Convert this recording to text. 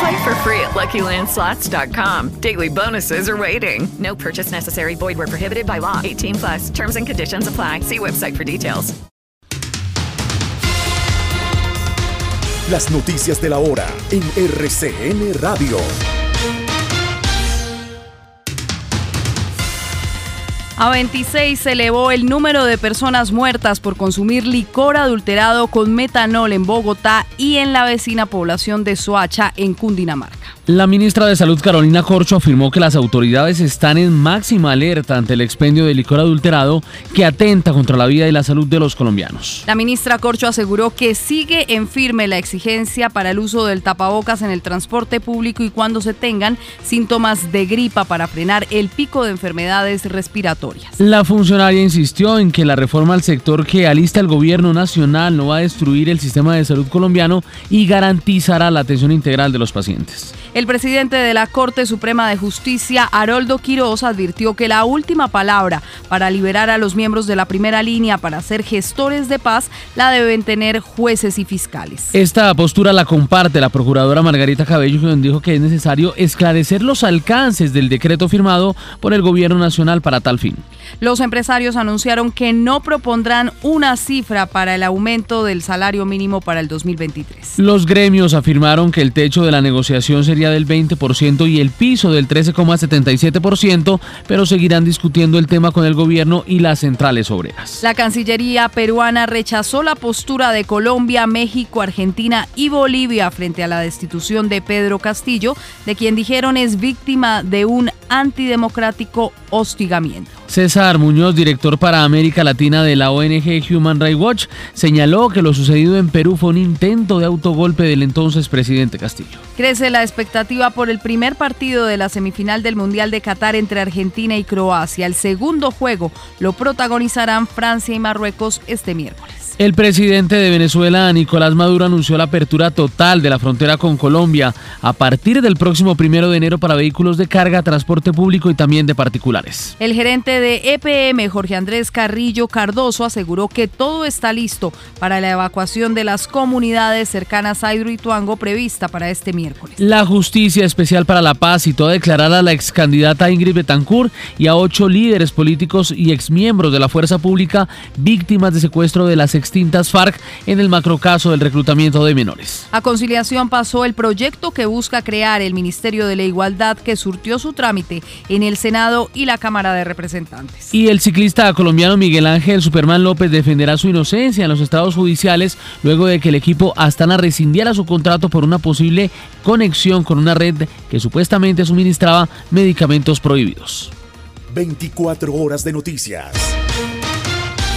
Play for free at LuckyLandSlots.com. Daily bonuses are waiting. No purchase necessary. Void where prohibited by law. 18 plus. Terms and conditions apply. See website for details. Las noticias de la hora en RCN Radio. A 26 se elevó el número de personas muertas por consumir licor adulterado con metanol en Bogotá y en la vecina población de Soacha, en Cundinamarca. La ministra de Salud Carolina Corcho afirmó que las autoridades están en máxima alerta ante el expendio de licor adulterado que atenta contra la vida y la salud de los colombianos. La ministra Corcho aseguró que sigue en firme la exigencia para el uso del tapabocas en el transporte público y cuando se tengan síntomas de gripa para frenar el pico de enfermedades respiratorias. La funcionaria insistió en que la reforma al sector que alista el gobierno nacional no va a destruir el sistema de salud colombiano y garantizará la atención integral de los pacientes. El presidente de la Corte Suprema de Justicia, Haroldo Quiroz, advirtió que la última palabra para liberar a los miembros de la primera línea para ser gestores de paz la deben tener jueces y fiscales. Esta postura la comparte la procuradora Margarita Cabello, quien dijo que es necesario esclarecer los alcances del decreto firmado por el gobierno nacional para tal fin. Los empresarios anunciaron que no propondrán una cifra para el aumento del salario mínimo para el 2023. Los gremios afirmaron que el techo de la negociación sería del 20% y el piso del 13,77%, pero seguirán discutiendo el tema con el gobierno y las centrales obreras. La Cancillería peruana rechazó la postura de Colombia, México, Argentina y Bolivia frente a la destitución de Pedro Castillo, de quien dijeron es víctima de un antidemocrático hostigamiento. César Muñoz, director para América Latina de la ONG Human Rights Watch, señaló que lo sucedido en Perú fue un intento de autogolpe del entonces presidente Castillo. Crece la expectativa por el primer partido de la semifinal del Mundial de Qatar entre Argentina y Croacia. El segundo juego lo protagonizarán Francia y Marruecos este miércoles. El presidente de Venezuela, Nicolás Maduro, anunció la apertura total de la frontera con Colombia a partir del próximo primero de enero para vehículos de carga, transporte público y también de particulares. El gerente de EPM, Jorge Andrés Carrillo Cardoso, aseguró que todo está listo para la evacuación de las comunidades cercanas a Hidroituango prevista para este miércoles. La Justicia Especial para la Paz citó a declarar a la ex candidata Ingrid Betancourt y a ocho líderes políticos y exmiembros de la fuerza pública víctimas de secuestro de las extintas FARC en el macrocaso del reclutamiento de menores. A conciliación pasó el proyecto que busca crear el Ministerio de la Igualdad que surtió su trámite en el Senado y la Cámara de Representantes. Y el ciclista colombiano Miguel Ángel Superman López defenderá su inocencia en los estados judiciales luego de que el equipo Astana rescindiera su contrato por una posible conexión con una red que supuestamente suministraba medicamentos prohibidos. 24 horas de noticias